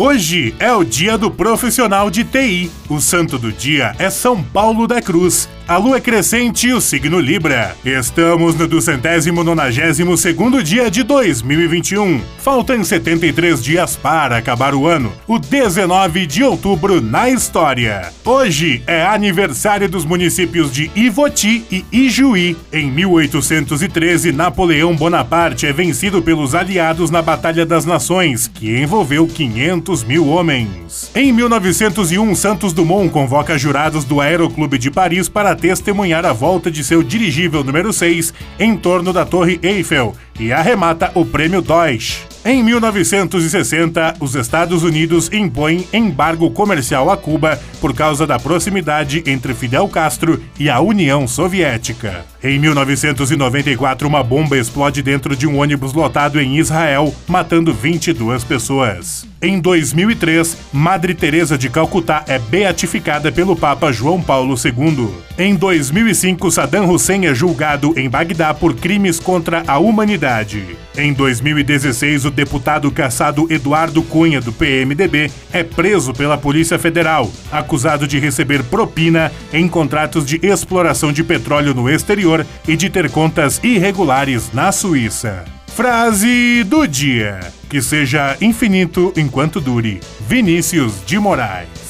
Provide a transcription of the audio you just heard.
Hoje é o dia do profissional de TI. O santo do dia é São Paulo da Cruz. A lua é crescente e o signo Libra. Estamos no 292 segundo dia de 2021. Faltam 73 dias para acabar o ano. O 19 de outubro na história. Hoje é aniversário dos municípios de Ivoti e Ijuí. Em 1813, Napoleão Bonaparte é vencido pelos aliados na Batalha das Nações, que envolveu 500 mil homens. Em 1901, Santos Dumont convoca jurados do Aeroclube de Paris para testemunhar a volta de seu dirigível número 6 em torno da Torre Eiffel e arremata o Prêmio Deutsch. Em 1960, os Estados Unidos impõem embargo comercial a Cuba por causa da proximidade entre Fidel Castro e a União Soviética. Em 1994, uma bomba explode dentro de um ônibus lotado em Israel, matando 22 pessoas. Em 2003, Madre Teresa de Calcutá é beatificada pelo Papa João Paulo II. Em 2005, Saddam Hussein é julgado em Bagdá por crimes contra a humanidade. Em 2016, o deputado caçado Eduardo Cunha, do PMDB, é preso pela Polícia Federal, acusado de receber propina em contratos de exploração de petróleo no exterior e de ter contas irregulares na Suíça. Frase do dia: Que seja infinito enquanto dure. Vinícius de Moraes.